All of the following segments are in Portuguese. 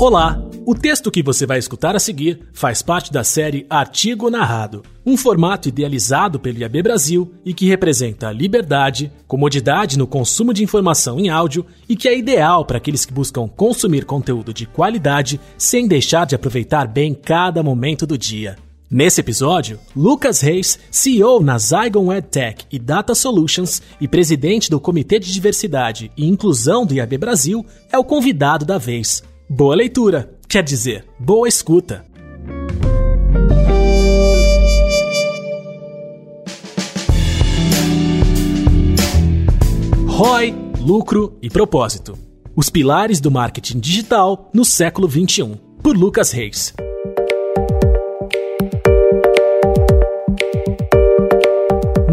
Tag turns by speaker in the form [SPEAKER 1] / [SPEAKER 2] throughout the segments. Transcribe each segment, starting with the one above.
[SPEAKER 1] Olá! O texto que você vai escutar a seguir faz parte da série Artigo Narrado, um formato idealizado pelo IAB Brasil e que representa liberdade, comodidade no consumo de informação em áudio e que é ideal para aqueles que buscam consumir conteúdo de qualidade sem deixar de aproveitar bem cada momento do dia. Nesse episódio, Lucas Reis, CEO na Zygon EdTech e Data Solutions e presidente do Comitê de Diversidade e Inclusão do IAB Brasil, é o convidado da vez. Boa leitura, quer dizer, boa escuta. ROI, lucro e propósito. Os pilares do marketing digital no século 21, por Lucas Reis.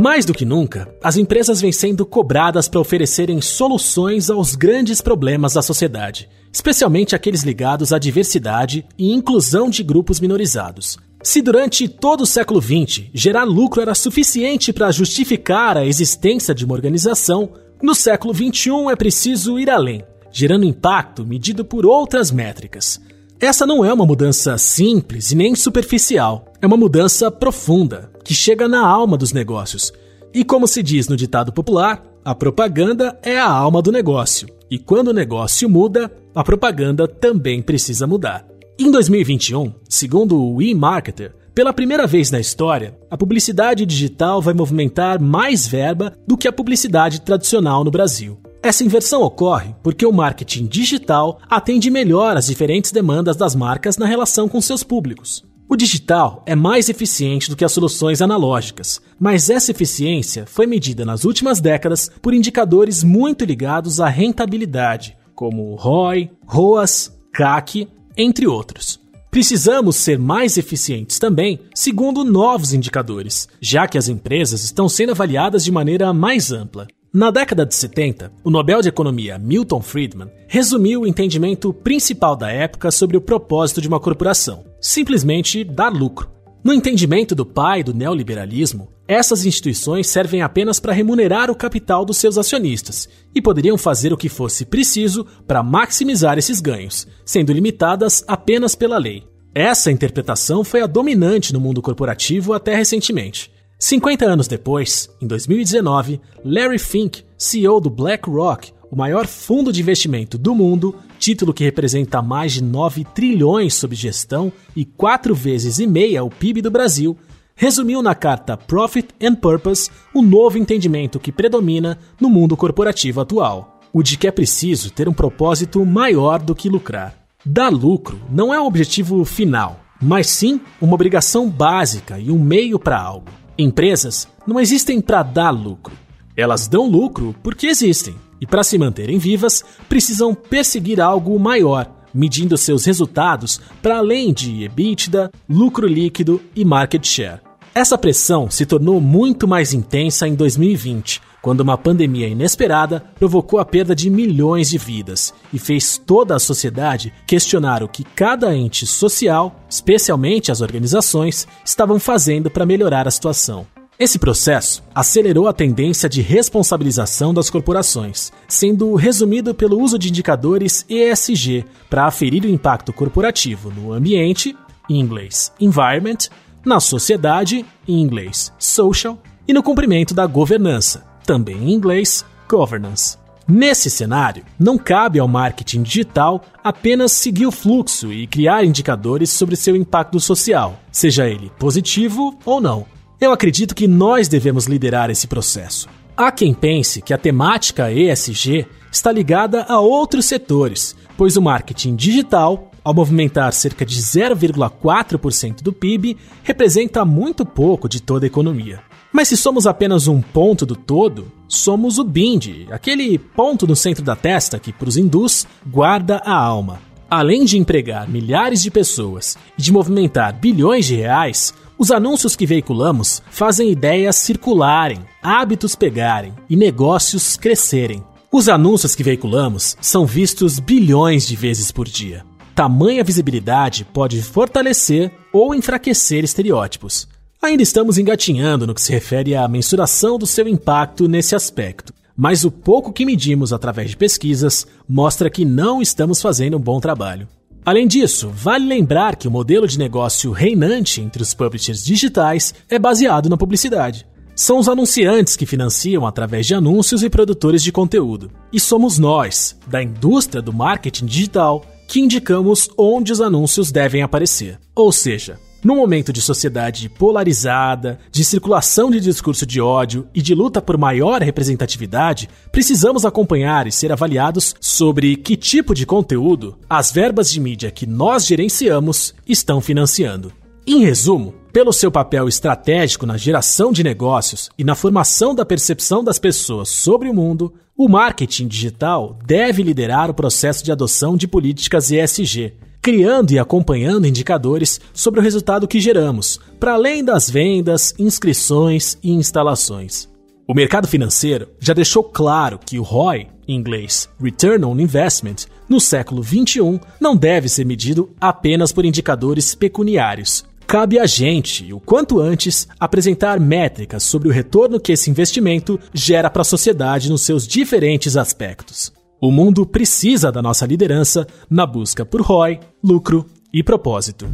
[SPEAKER 1] Mais do que nunca, as empresas vêm sendo cobradas para oferecerem soluções aos grandes problemas da sociedade, especialmente aqueles ligados à diversidade e inclusão de grupos minorizados. Se durante todo o século XX gerar lucro era suficiente para justificar a existência de uma organização, no século XXI é preciso ir além, gerando impacto medido por outras métricas. Essa não é uma mudança simples e nem superficial, é uma mudança profunda, que chega na alma dos negócios. E como se diz no ditado popular, a propaganda é a alma do negócio. E quando o negócio muda, a propaganda também precisa mudar. Em 2021, segundo o eMarketer, pela primeira vez na história, a publicidade digital vai movimentar mais verba do que a publicidade tradicional no Brasil. Essa inversão ocorre porque o marketing digital atende melhor às diferentes demandas das marcas na relação com seus públicos. O digital é mais eficiente do que as soluções analógicas, mas essa eficiência foi medida nas últimas décadas por indicadores muito ligados à rentabilidade, como ROI, ROAS, CAC, entre outros. Precisamos ser mais eficientes também, segundo novos indicadores, já que as empresas estão sendo avaliadas de maneira mais ampla. Na década de 70, o Nobel de Economia Milton Friedman resumiu o entendimento principal da época sobre o propósito de uma corporação: simplesmente dar lucro. No entendimento do pai do neoliberalismo, essas instituições servem apenas para remunerar o capital dos seus acionistas e poderiam fazer o que fosse preciso para maximizar esses ganhos, sendo limitadas apenas pela lei. Essa interpretação foi a dominante no mundo corporativo até recentemente. 50 anos depois, em 2019, Larry Fink, CEO do BlackRock, o maior fundo de investimento do mundo, título que representa mais de 9 trilhões sob gestão e quatro vezes e meia o PIB do Brasil, resumiu na carta Profit and Purpose o novo entendimento que predomina no mundo corporativo atual, o de que é preciso ter um propósito maior do que lucrar. Dar lucro não é o objetivo final, mas sim uma obrigação básica e um meio para algo. Empresas não existem para dar lucro. Elas dão lucro porque existem e, para se manterem vivas, precisam perseguir algo maior, medindo seus resultados para além de EBITDA, lucro líquido e market share. Essa pressão se tornou muito mais intensa em 2020, quando uma pandemia inesperada provocou a perda de milhões de vidas e fez toda a sociedade questionar o que cada ente social, especialmente as organizações, estavam fazendo para melhorar a situação. Esse processo acelerou a tendência de responsabilização das corporações, sendo resumido pelo uso de indicadores ESG para aferir o impacto corporativo no ambiente, em inglês environment, na sociedade, em inglês social, e no cumprimento da governança, também em inglês, governance. Nesse cenário, não cabe ao marketing digital apenas seguir o fluxo e criar indicadores sobre seu impacto social, seja ele positivo ou não. Eu acredito que nós devemos liderar esse processo. Há quem pense que a temática ESG está ligada a outros setores, pois o marketing digital, ao movimentar cerca de 0,4% do PIB, representa muito pouco de toda a economia. Mas se somos apenas um ponto do todo, somos o bindi, aquele ponto no centro da testa que, para os hindus, guarda a alma. Além de empregar milhares de pessoas e de movimentar bilhões de reais, os anúncios que veiculamos fazem ideias circularem, hábitos pegarem e negócios crescerem. Os anúncios que veiculamos são vistos bilhões de vezes por dia. Tamanha visibilidade pode fortalecer ou enfraquecer estereótipos. Ainda estamos engatinhando no que se refere à mensuração do seu impacto nesse aspecto, mas o pouco que medimos através de pesquisas mostra que não estamos fazendo um bom trabalho. Além disso, vale lembrar que o modelo de negócio reinante entre os publishers digitais é baseado na publicidade. São os anunciantes que financiam através de anúncios e produtores de conteúdo. E somos nós, da indústria do marketing digital, que indicamos onde os anúncios devem aparecer. Ou seja, no momento de sociedade polarizada, de circulação de discurso de ódio e de luta por maior representatividade, precisamos acompanhar e ser avaliados sobre que tipo de conteúdo as verbas de mídia que nós gerenciamos estão financiando. Em resumo, pelo seu papel estratégico na geração de negócios e na formação da percepção das pessoas sobre o mundo, o marketing digital deve liderar o processo de adoção de políticas ESG, criando e acompanhando indicadores sobre o resultado que geramos, para além das vendas, inscrições e instalações. O mercado financeiro já deixou claro que o ROI, em inglês Return on Investment, no século XXI não deve ser medido apenas por indicadores pecuniários, Cabe a gente, o quanto antes, apresentar métricas sobre o retorno que esse investimento gera para a sociedade nos seus diferentes aspectos. O mundo precisa da nossa liderança na busca por ROI, lucro e propósito.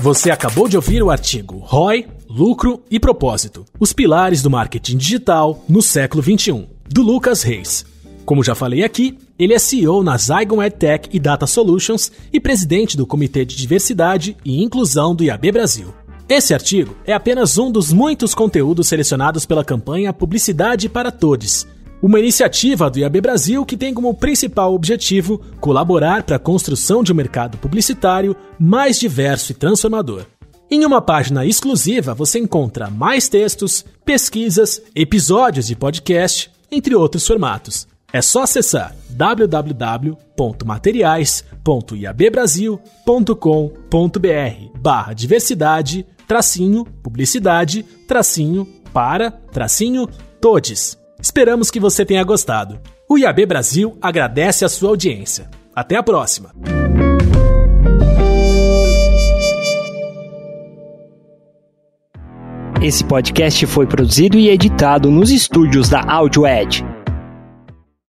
[SPEAKER 1] Você acabou de ouvir o artigo ROI, Lucro e Propósito: Os pilares do marketing digital no século XXI, do Lucas Reis. Como já falei aqui, ele é CEO na Zygon EdTech e Data Solutions e presidente do Comitê de Diversidade e Inclusão do IAB Brasil. Esse artigo é apenas um dos muitos conteúdos selecionados pela campanha Publicidade para Todos, uma iniciativa do IAB Brasil que tem como principal objetivo colaborar para a construção de um mercado publicitário mais diverso e transformador. Em uma página exclusiva você encontra mais textos, pesquisas, episódios de podcast, entre outros formatos. É só acessar www.materiais.iabbrasil.com.br barra diversidade, tracinho, publicidade, tracinho, para, tracinho, todes. Esperamos que você tenha gostado. O IAB Brasil agradece a sua audiência. Até a próxima!
[SPEAKER 2] Esse podcast foi produzido e editado nos estúdios da AudioEd